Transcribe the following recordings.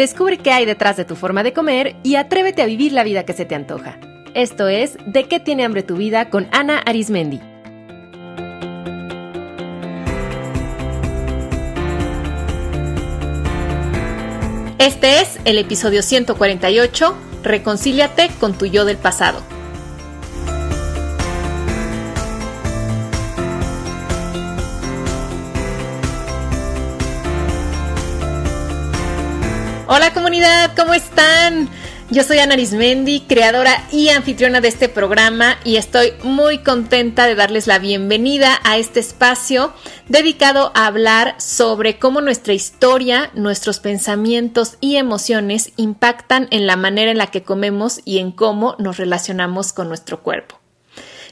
Descubre qué hay detrás de tu forma de comer y atrévete a vivir la vida que se te antoja. Esto es De qué tiene hambre tu vida con Ana Arismendi. Este es el episodio 148, Reconcíliate con tu yo del pasado. ¿Cómo están? Yo soy Ana Arismendi, creadora y anfitriona de este programa y estoy muy contenta de darles la bienvenida a este espacio dedicado a hablar sobre cómo nuestra historia, nuestros pensamientos y emociones impactan en la manera en la que comemos y en cómo nos relacionamos con nuestro cuerpo.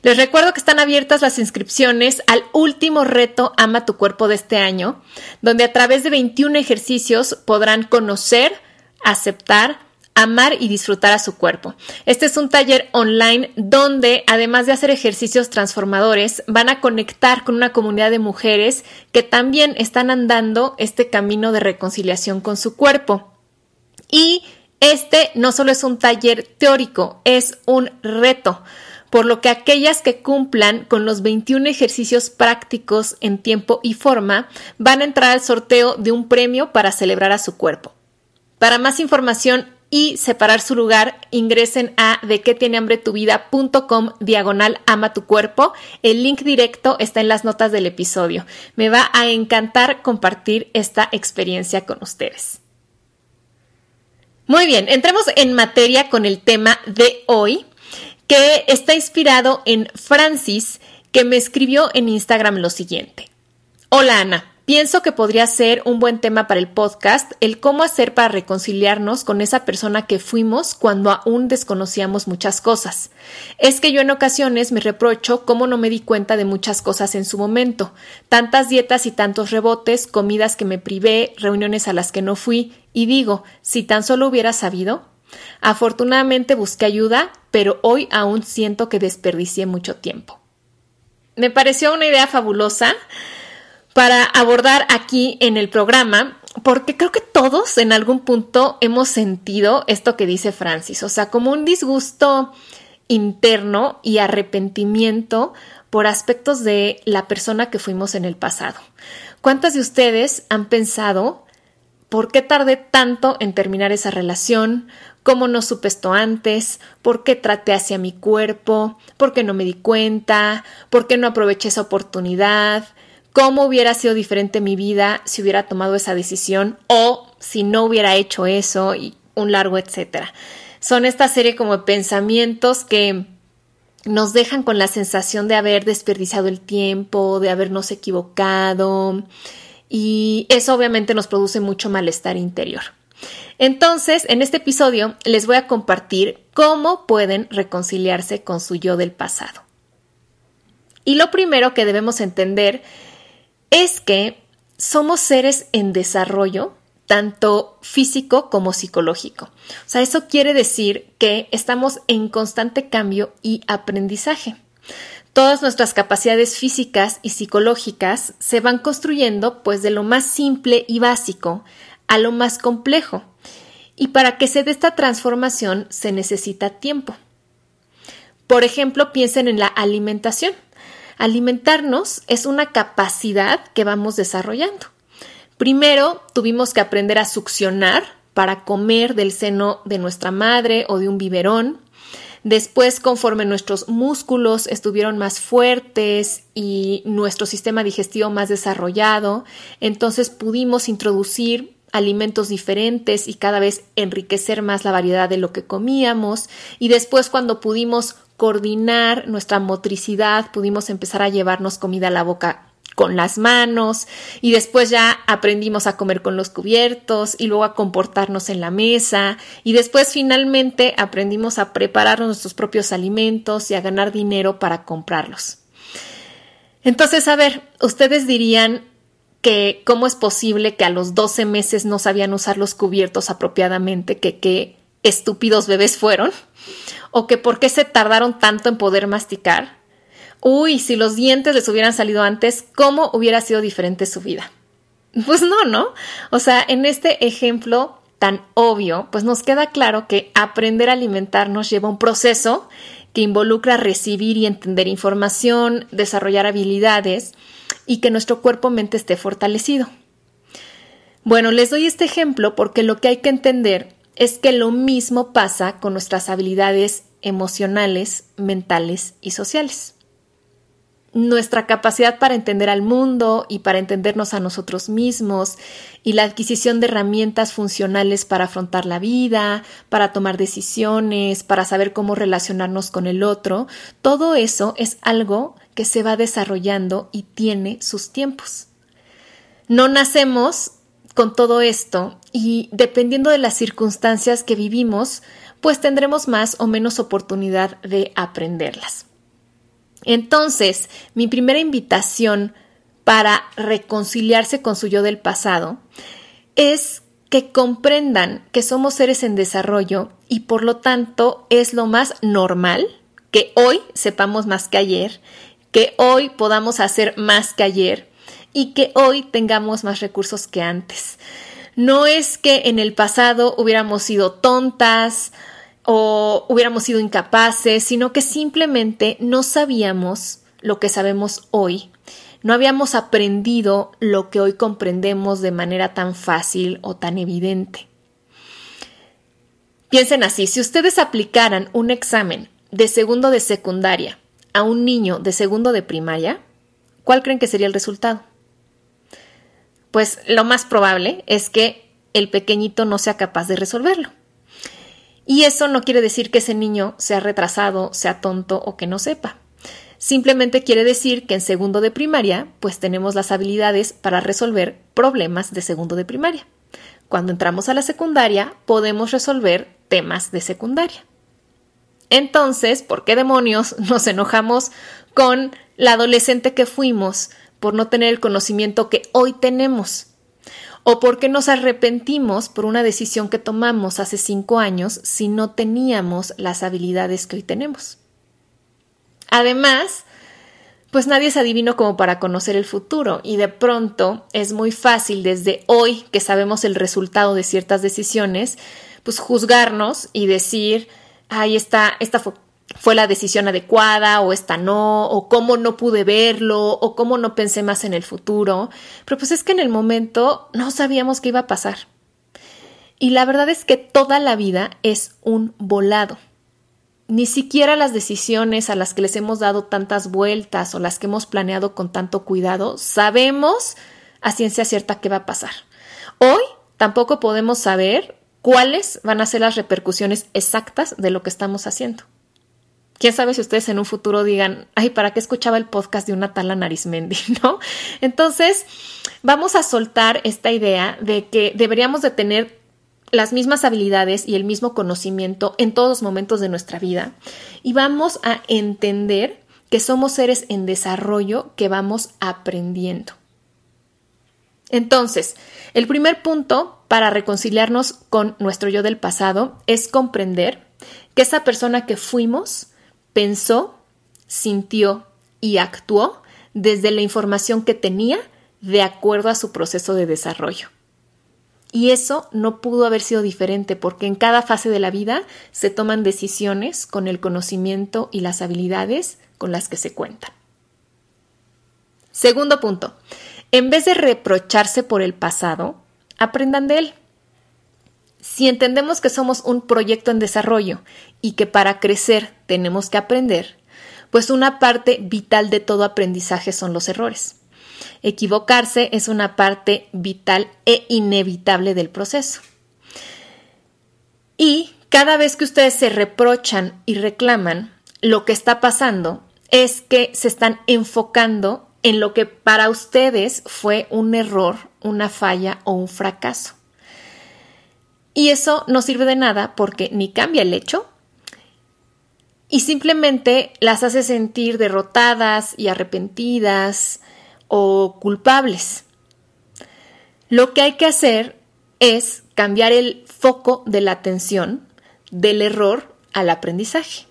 Les recuerdo que están abiertas las inscripciones al último reto Ama tu cuerpo de este año, donde a través de 21 ejercicios podrán conocer, aceptar, amar y disfrutar a su cuerpo. Este es un taller online donde, además de hacer ejercicios transformadores, van a conectar con una comunidad de mujeres que también están andando este camino de reconciliación con su cuerpo. Y este no solo es un taller teórico, es un reto por lo que aquellas que cumplan con los 21 ejercicios prácticos en tiempo y forma van a entrar al sorteo de un premio para celebrar a su cuerpo. Para más información y separar su lugar, ingresen a de qué tiene hambre tu vida.com diagonal ama tu cuerpo. El link directo está en las notas del episodio. Me va a encantar compartir esta experiencia con ustedes. Muy bien, entremos en materia con el tema de hoy que está inspirado en Francis, que me escribió en Instagram lo siguiente. Hola Ana, pienso que podría ser un buen tema para el podcast el cómo hacer para reconciliarnos con esa persona que fuimos cuando aún desconocíamos muchas cosas. Es que yo en ocasiones me reprocho cómo no me di cuenta de muchas cosas en su momento, tantas dietas y tantos rebotes, comidas que me privé, reuniones a las que no fui, y digo, si tan solo hubiera sabido, Afortunadamente busqué ayuda, pero hoy aún siento que desperdicié mucho tiempo. Me pareció una idea fabulosa para abordar aquí en el programa, porque creo que todos en algún punto hemos sentido esto que dice Francis, o sea, como un disgusto interno y arrepentimiento por aspectos de la persona que fuimos en el pasado. ¿Cuántas de ustedes han pensado por qué tardé tanto en terminar esa relación? cómo no supe esto antes, por qué traté hacia mi cuerpo, por qué no me di cuenta, por qué no aproveché esa oportunidad, cómo hubiera sido diferente mi vida si hubiera tomado esa decisión o si no hubiera hecho eso y un largo etcétera. Son esta serie como de pensamientos que nos dejan con la sensación de haber desperdiciado el tiempo, de habernos equivocado y eso obviamente nos produce mucho malestar interior. Entonces, en este episodio les voy a compartir cómo pueden reconciliarse con su yo del pasado. Y lo primero que debemos entender es que somos seres en desarrollo, tanto físico como psicológico. O sea, eso quiere decir que estamos en constante cambio y aprendizaje. Todas nuestras capacidades físicas y psicológicas se van construyendo pues de lo más simple y básico a lo más complejo. Y para que se dé esta transformación se necesita tiempo. Por ejemplo, piensen en la alimentación. Alimentarnos es una capacidad que vamos desarrollando. Primero tuvimos que aprender a succionar para comer del seno de nuestra madre o de un biberón. Después, conforme nuestros músculos estuvieron más fuertes y nuestro sistema digestivo más desarrollado, entonces pudimos introducir alimentos diferentes y cada vez enriquecer más la variedad de lo que comíamos. Y después cuando pudimos coordinar nuestra motricidad pudimos empezar a llevarnos comida a la boca con las manos. Y después ya aprendimos a comer con los cubiertos y luego a comportarnos en la mesa. Y después finalmente aprendimos a preparar nuestros propios alimentos y a ganar dinero para comprarlos. Entonces, a ver, ustedes dirían, que cómo es posible que a los 12 meses no sabían usar los cubiertos apropiadamente, que qué estúpidos bebés fueron, o que por qué se tardaron tanto en poder masticar. Uy, si los dientes les hubieran salido antes, ¿cómo hubiera sido diferente su vida? Pues no, ¿no? O sea, en este ejemplo tan obvio, pues nos queda claro que aprender a alimentarnos lleva un proceso que involucra recibir y entender información, desarrollar habilidades y que nuestro cuerpo-mente esté fortalecido. Bueno, les doy este ejemplo porque lo que hay que entender es que lo mismo pasa con nuestras habilidades emocionales, mentales y sociales nuestra capacidad para entender al mundo y para entendernos a nosotros mismos y la adquisición de herramientas funcionales para afrontar la vida, para tomar decisiones, para saber cómo relacionarnos con el otro, todo eso es algo que se va desarrollando y tiene sus tiempos. No nacemos con todo esto y dependiendo de las circunstancias que vivimos, pues tendremos más o menos oportunidad de aprenderlas. Entonces, mi primera invitación para reconciliarse con su yo del pasado es que comprendan que somos seres en desarrollo y por lo tanto es lo más normal que hoy sepamos más que ayer, que hoy podamos hacer más que ayer y que hoy tengamos más recursos que antes. No es que en el pasado hubiéramos sido tontas o hubiéramos sido incapaces, sino que simplemente no sabíamos lo que sabemos hoy. No habíamos aprendido lo que hoy comprendemos de manera tan fácil o tan evidente. Piensen así, si ustedes aplicaran un examen de segundo de secundaria a un niño de segundo de primaria, ¿cuál creen que sería el resultado? Pues lo más probable es que el pequeñito no sea capaz de resolverlo. Y eso no quiere decir que ese niño sea retrasado, sea tonto o que no sepa. Simplemente quiere decir que en segundo de primaria, pues tenemos las habilidades para resolver problemas de segundo de primaria. Cuando entramos a la secundaria, podemos resolver temas de secundaria. Entonces, ¿por qué demonios nos enojamos con la adolescente que fuimos por no tener el conocimiento que hoy tenemos? ¿O por qué nos arrepentimos por una decisión que tomamos hace cinco años si no teníamos las habilidades que hoy tenemos? Además, pues nadie es adivino como para conocer el futuro y de pronto es muy fácil desde hoy que sabemos el resultado de ciertas decisiones, pues juzgarnos y decir, ay, esta, esta fue la decisión adecuada o esta no, o cómo no pude verlo, o cómo no pensé más en el futuro. Pero pues es que en el momento no sabíamos qué iba a pasar. Y la verdad es que toda la vida es un volado. Ni siquiera las decisiones a las que les hemos dado tantas vueltas o las que hemos planeado con tanto cuidado, sabemos a ciencia cierta qué va a pasar. Hoy tampoco podemos saber cuáles van a ser las repercusiones exactas de lo que estamos haciendo. Quién sabe si ustedes en un futuro digan, ay, ¿para qué escuchaba el podcast de una tal Narismendi? ¿No? Entonces, vamos a soltar esta idea de que deberíamos de tener las mismas habilidades y el mismo conocimiento en todos los momentos de nuestra vida y vamos a entender que somos seres en desarrollo que vamos aprendiendo. Entonces, el primer punto para reconciliarnos con nuestro yo del pasado es comprender que esa persona que fuimos pensó, sintió y actuó desde la información que tenía de acuerdo a su proceso de desarrollo. Y eso no pudo haber sido diferente porque en cada fase de la vida se toman decisiones con el conocimiento y las habilidades con las que se cuentan. Segundo punto, en vez de reprocharse por el pasado, aprendan de él. Si entendemos que somos un proyecto en desarrollo y que para crecer tenemos que aprender, pues una parte vital de todo aprendizaje son los errores. Equivocarse es una parte vital e inevitable del proceso. Y cada vez que ustedes se reprochan y reclaman, lo que está pasando es que se están enfocando en lo que para ustedes fue un error, una falla o un fracaso. Y eso no sirve de nada porque ni cambia el hecho y simplemente las hace sentir derrotadas y arrepentidas o culpables. Lo que hay que hacer es cambiar el foco de la atención del error al aprendizaje.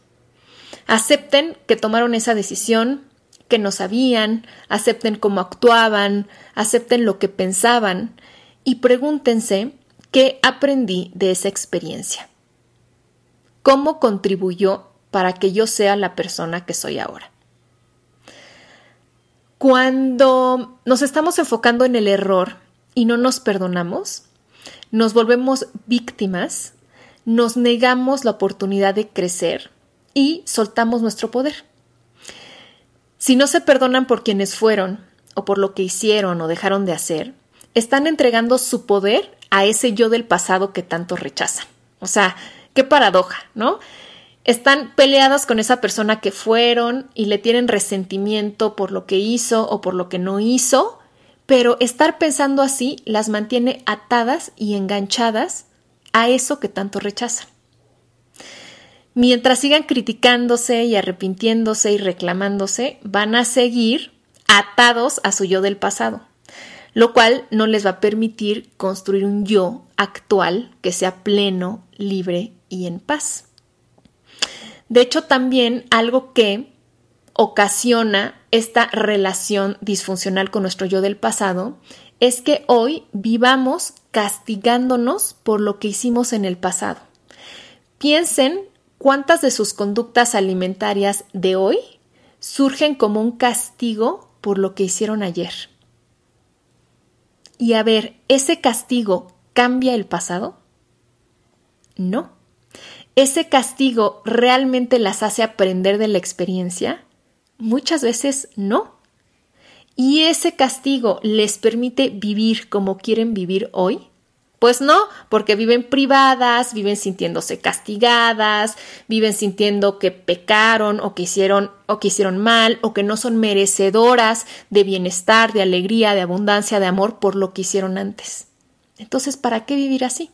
Acepten que tomaron esa decisión, que no sabían, acepten cómo actuaban, acepten lo que pensaban y pregúntense ¿Qué aprendí de esa experiencia? ¿Cómo contribuyó para que yo sea la persona que soy ahora? Cuando nos estamos enfocando en el error y no nos perdonamos, nos volvemos víctimas, nos negamos la oportunidad de crecer y soltamos nuestro poder. Si no se perdonan por quienes fueron, o por lo que hicieron o dejaron de hacer, están entregando su poder a ese yo del pasado que tanto rechazan. O sea, qué paradoja, ¿no? están peleadas con esa persona que fueron y le tienen resentimiento por lo que hizo o por lo que no hizo, pero estar pensando así las mantiene atadas y enganchadas a eso que tanto rechazan. Mientras sigan criticándose y arrepintiéndose y reclamándose, van a seguir atados a su yo del pasado, lo cual no les va a permitir construir un yo actual que sea pleno, libre y en paz. De hecho, también algo que ocasiona esta relación disfuncional con nuestro yo del pasado es que hoy vivamos castigándonos por lo que hicimos en el pasado. Piensen cuántas de sus conductas alimentarias de hoy surgen como un castigo por lo que hicieron ayer. Y a ver, ¿ese castigo cambia el pasado? No. ¿Ese castigo realmente las hace aprender de la experiencia? Muchas veces no. ¿Y ese castigo les permite vivir como quieren vivir hoy? Pues no, porque viven privadas, viven sintiéndose castigadas, viven sintiendo que pecaron o que hicieron o que hicieron mal o que no son merecedoras de bienestar, de alegría, de abundancia, de amor por lo que hicieron antes. Entonces, ¿para qué vivir así?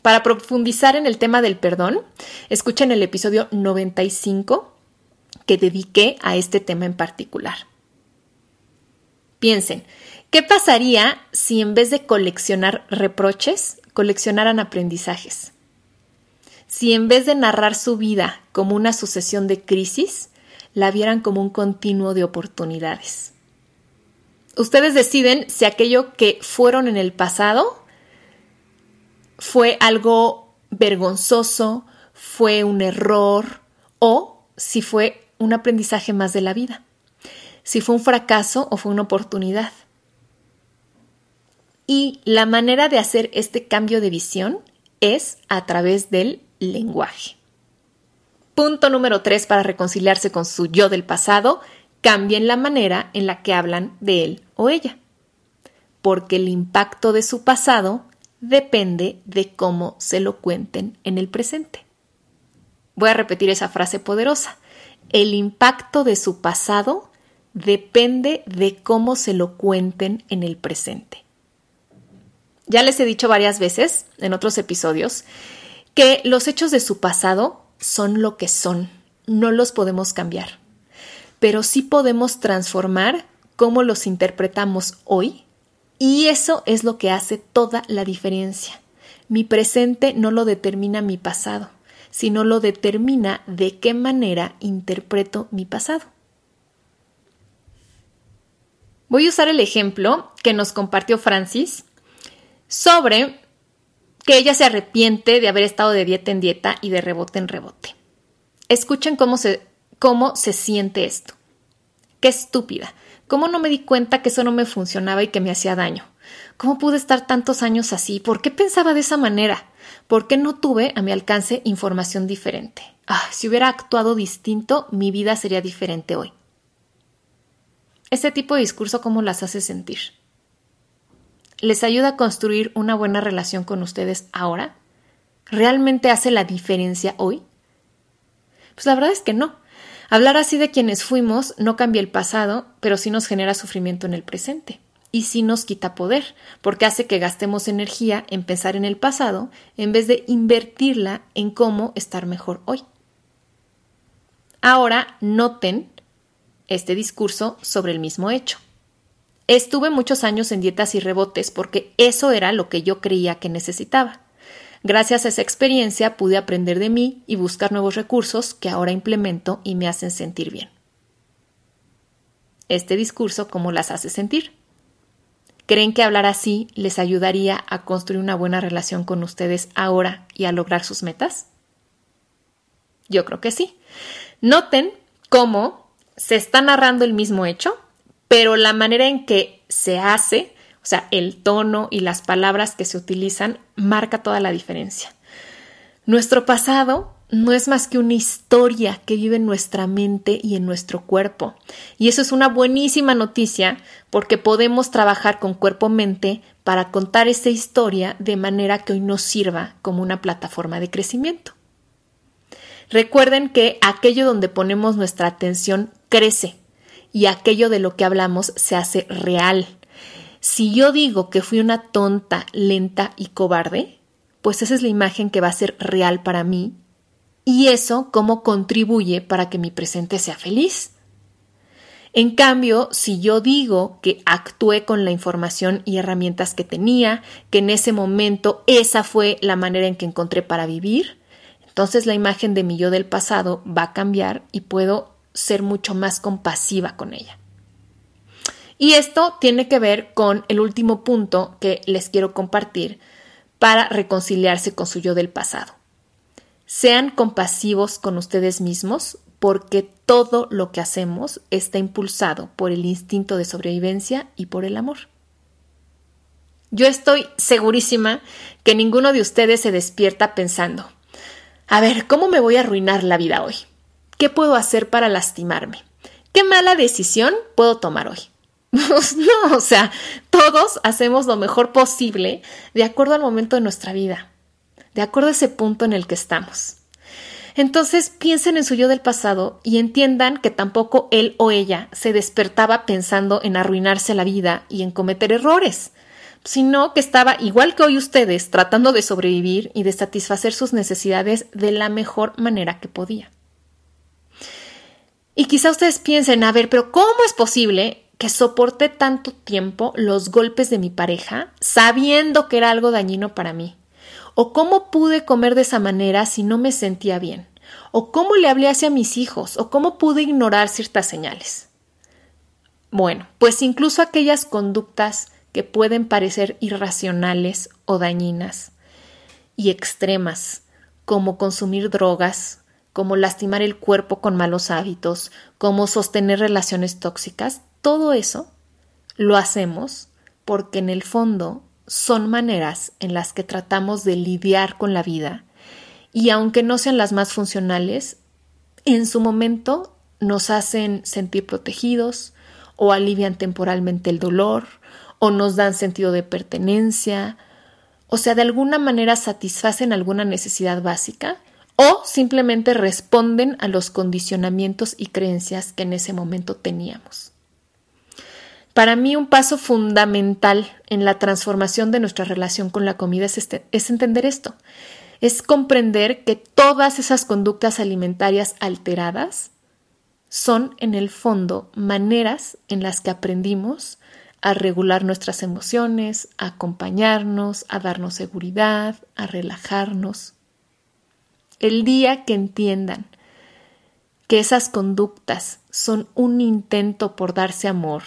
Para profundizar en el tema del perdón, escuchen el episodio 95 que dediqué a este tema en particular. Piensen, ¿qué pasaría si en vez de coleccionar reproches, coleccionaran aprendizajes? Si en vez de narrar su vida como una sucesión de crisis, la vieran como un continuo de oportunidades. Ustedes deciden si aquello que fueron en el pasado fue algo vergonzoso, fue un error o si fue un aprendizaje más de la vida, si fue un fracaso o fue una oportunidad. Y la manera de hacer este cambio de visión es a través del lenguaje. Punto número tres para reconciliarse con su yo del pasado, cambien la manera en la que hablan de él o ella, porque el impacto de su pasado depende de cómo se lo cuenten en el presente. Voy a repetir esa frase poderosa. El impacto de su pasado depende de cómo se lo cuenten en el presente. Ya les he dicho varias veces en otros episodios que los hechos de su pasado son lo que son, no los podemos cambiar, pero sí podemos transformar cómo los interpretamos hoy y eso es lo que hace toda la diferencia. Mi presente no lo determina mi pasado, sino lo determina de qué manera interpreto mi pasado. Voy a usar el ejemplo que nos compartió Francis sobre que ella se arrepiente de haber estado de dieta en dieta y de rebote en rebote. Escuchen cómo se, cómo se siente esto. Qué estúpida. ¿Cómo no me di cuenta que eso no me funcionaba y que me hacía daño? ¿Cómo pude estar tantos años así? ¿Por qué pensaba de esa manera? ¿Por qué no tuve a mi alcance información diferente? Ah, si hubiera actuado distinto, mi vida sería diferente hoy. Este tipo de discurso, ¿cómo las hace sentir? ¿Les ayuda a construir una buena relación con ustedes ahora? ¿Realmente hace la diferencia hoy? Pues la verdad es que no. Hablar así de quienes fuimos no cambia el pasado, pero sí nos genera sufrimiento en el presente. Y sí nos quita poder, porque hace que gastemos energía en pensar en el pasado en vez de invertirla en cómo estar mejor hoy. Ahora noten este discurso sobre el mismo hecho. Estuve muchos años en dietas y rebotes porque eso era lo que yo creía que necesitaba. Gracias a esa experiencia pude aprender de mí y buscar nuevos recursos que ahora implemento y me hacen sentir bien. Este discurso, ¿cómo las hace sentir? creen que hablar así les ayudaría a construir una buena relación con ustedes ahora y a lograr sus metas? Yo creo que sí. Noten cómo se está narrando el mismo hecho, pero la manera en que se hace, o sea, el tono y las palabras que se utilizan, marca toda la diferencia. Nuestro pasado no es más que una historia que vive en nuestra mente y en nuestro cuerpo. Y eso es una buenísima noticia porque podemos trabajar con cuerpo-mente para contar esa historia de manera que hoy nos sirva como una plataforma de crecimiento. Recuerden que aquello donde ponemos nuestra atención crece y aquello de lo que hablamos se hace real. Si yo digo que fui una tonta, lenta y cobarde, pues esa es la imagen que va a ser real para mí y eso cómo contribuye para que mi presente sea feliz. En cambio, si yo digo que actué con la información y herramientas que tenía, que en ese momento esa fue la manera en que encontré para vivir, entonces la imagen de mi yo del pasado va a cambiar y puedo ser mucho más compasiva con ella. Y esto tiene que ver con el último punto que les quiero compartir para reconciliarse con su yo del pasado. Sean compasivos con ustedes mismos porque todo lo que hacemos está impulsado por el instinto de sobrevivencia y por el amor. Yo estoy segurísima que ninguno de ustedes se despierta pensando, a ver, ¿cómo me voy a arruinar la vida hoy? ¿Qué puedo hacer para lastimarme? ¿Qué mala decisión puedo tomar hoy? no, o sea, todos hacemos lo mejor posible de acuerdo al momento de nuestra vida de acuerdo a ese punto en el que estamos. Entonces piensen en su yo del pasado y entiendan que tampoco él o ella se despertaba pensando en arruinarse la vida y en cometer errores, sino que estaba igual que hoy ustedes tratando de sobrevivir y de satisfacer sus necesidades de la mejor manera que podía. Y quizá ustedes piensen, a ver, pero ¿cómo es posible que soporté tanto tiempo los golpes de mi pareja sabiendo que era algo dañino para mí? ¿O cómo pude comer de esa manera si no me sentía bien? ¿O cómo le hablé hacia mis hijos? ¿O cómo pude ignorar ciertas señales? Bueno, pues incluso aquellas conductas que pueden parecer irracionales o dañinas y extremas, como consumir drogas, como lastimar el cuerpo con malos hábitos, como sostener relaciones tóxicas, todo eso lo hacemos porque en el fondo son maneras en las que tratamos de lidiar con la vida y aunque no sean las más funcionales, en su momento nos hacen sentir protegidos o alivian temporalmente el dolor o nos dan sentido de pertenencia, o sea, de alguna manera satisfacen alguna necesidad básica o simplemente responden a los condicionamientos y creencias que en ese momento teníamos. Para mí un paso fundamental en la transformación de nuestra relación con la comida es, este, es entender esto, es comprender que todas esas conductas alimentarias alteradas son en el fondo maneras en las que aprendimos a regular nuestras emociones, a acompañarnos, a darnos seguridad, a relajarnos. El día que entiendan que esas conductas son un intento por darse amor,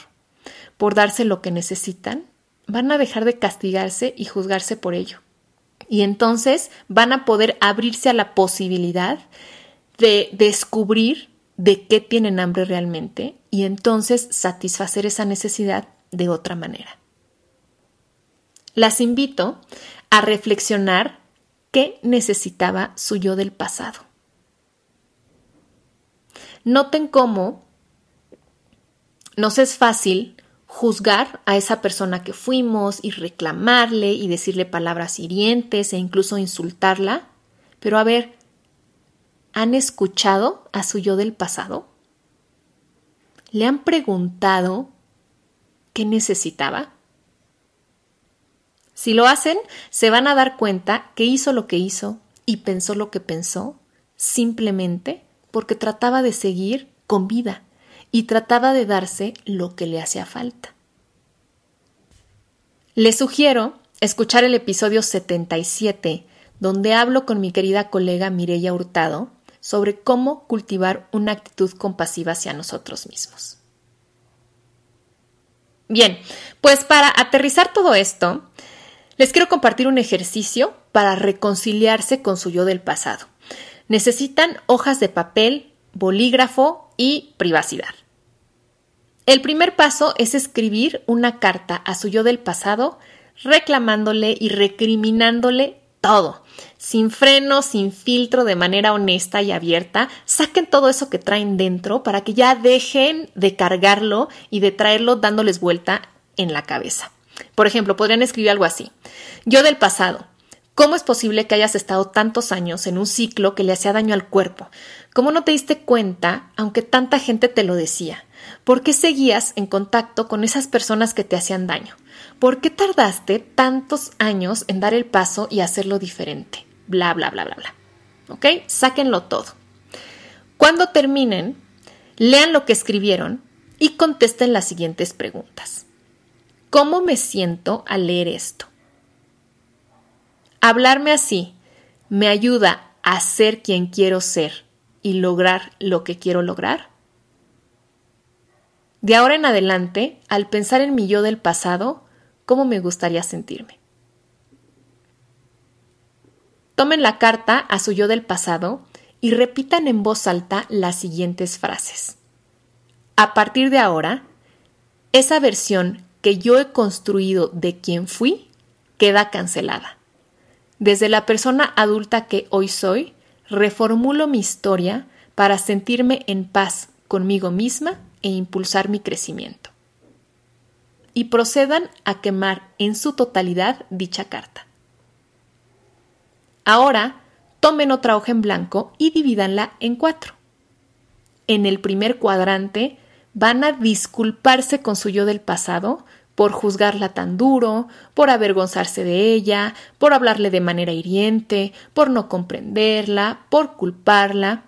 por darse lo que necesitan, van a dejar de castigarse y juzgarse por ello. Y entonces van a poder abrirse a la posibilidad de descubrir de qué tienen hambre realmente y entonces satisfacer esa necesidad de otra manera. Las invito a reflexionar qué necesitaba su yo del pasado. Noten cómo nos es fácil juzgar a esa persona que fuimos y reclamarle y decirle palabras hirientes e incluso insultarla. Pero a ver, ¿han escuchado a su yo del pasado? ¿Le han preguntado qué necesitaba? Si lo hacen, se van a dar cuenta que hizo lo que hizo y pensó lo que pensó simplemente porque trataba de seguir con vida y trataba de darse lo que le hacía falta. Les sugiero escuchar el episodio 77, donde hablo con mi querida colega Mireya Hurtado sobre cómo cultivar una actitud compasiva hacia nosotros mismos. Bien, Pues para aterrizar todo esto, les quiero compartir un ejercicio para reconciliarse con su yo del pasado. Necesitan hojas de papel, bolígrafo y privacidad. El primer paso es escribir una carta a su yo del pasado reclamándole y recriminándole todo, sin freno, sin filtro, de manera honesta y abierta. Saquen todo eso que traen dentro para que ya dejen de cargarlo y de traerlo dándoles vuelta en la cabeza. Por ejemplo, podrían escribir algo así. Yo del pasado. ¿Cómo es posible que hayas estado tantos años en un ciclo que le hacía daño al cuerpo? ¿Cómo no te diste cuenta, aunque tanta gente te lo decía? ¿Por qué seguías en contacto con esas personas que te hacían daño? ¿Por qué tardaste tantos años en dar el paso y hacerlo diferente? Bla, bla, bla, bla, bla. ¿Ok? Sáquenlo todo. Cuando terminen, lean lo que escribieron y contesten las siguientes preguntas. ¿Cómo me siento al leer esto? Hablarme así me ayuda a ser quien quiero ser y lograr lo que quiero lograr. De ahora en adelante, al pensar en mi yo del pasado, ¿cómo me gustaría sentirme? Tomen la carta a su yo del pasado y repitan en voz alta las siguientes frases. A partir de ahora, esa versión que yo he construido de quien fui queda cancelada. Desde la persona adulta que hoy soy, reformulo mi historia para sentirme en paz conmigo misma e impulsar mi crecimiento. Y procedan a quemar en su totalidad dicha carta. Ahora, tomen otra hoja en blanco y divídanla en cuatro. En el primer cuadrante van a disculparse con su yo del pasado por juzgarla tan duro, por avergonzarse de ella, por hablarle de manera hiriente, por no comprenderla, por culparla.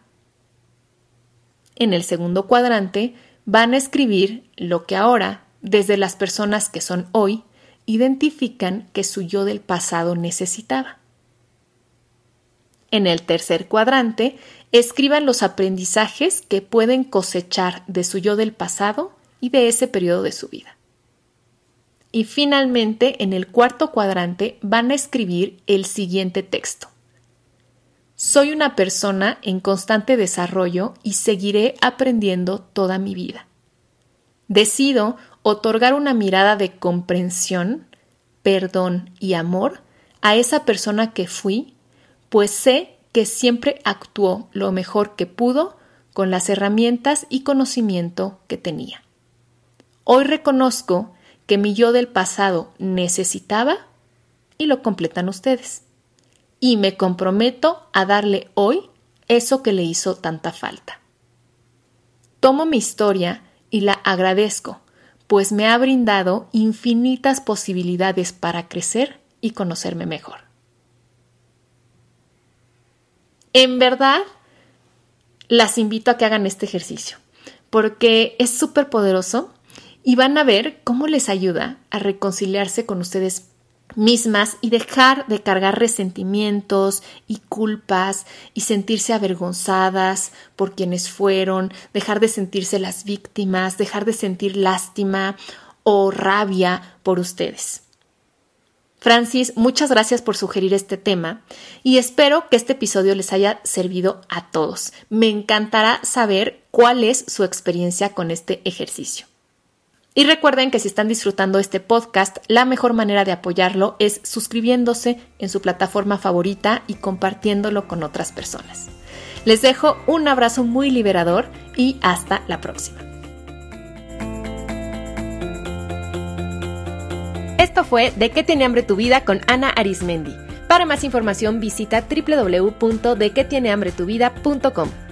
En el segundo cuadrante van a escribir lo que ahora, desde las personas que son hoy, identifican que su yo del pasado necesitaba. En el tercer cuadrante, escriban los aprendizajes que pueden cosechar de su yo del pasado y de ese periodo de su vida. Y finalmente, en el cuarto cuadrante, van a escribir el siguiente texto. Soy una persona en constante desarrollo y seguiré aprendiendo toda mi vida. Decido otorgar una mirada de comprensión, perdón y amor a esa persona que fui, pues sé que siempre actuó lo mejor que pudo con las herramientas y conocimiento que tenía. Hoy reconozco que mi yo del pasado necesitaba y lo completan ustedes. Y me comprometo a darle hoy eso que le hizo tanta falta. Tomo mi historia y la agradezco, pues me ha brindado infinitas posibilidades para crecer y conocerme mejor. En verdad, las invito a que hagan este ejercicio, porque es súper poderoso y van a ver cómo les ayuda a reconciliarse con ustedes mismas y dejar de cargar resentimientos y culpas y sentirse avergonzadas por quienes fueron, dejar de sentirse las víctimas, dejar de sentir lástima o rabia por ustedes. Francis, muchas gracias por sugerir este tema y espero que este episodio les haya servido a todos. Me encantará saber cuál es su experiencia con este ejercicio. Y recuerden que si están disfrutando este podcast, la mejor manera de apoyarlo es suscribiéndose en su plataforma favorita y compartiéndolo con otras personas. Les dejo un abrazo muy liberador y hasta la próxima. Esto fue De qué tiene hambre tu vida con Ana Arismendi. Para más información visita www.dequetienehambretuvida.com.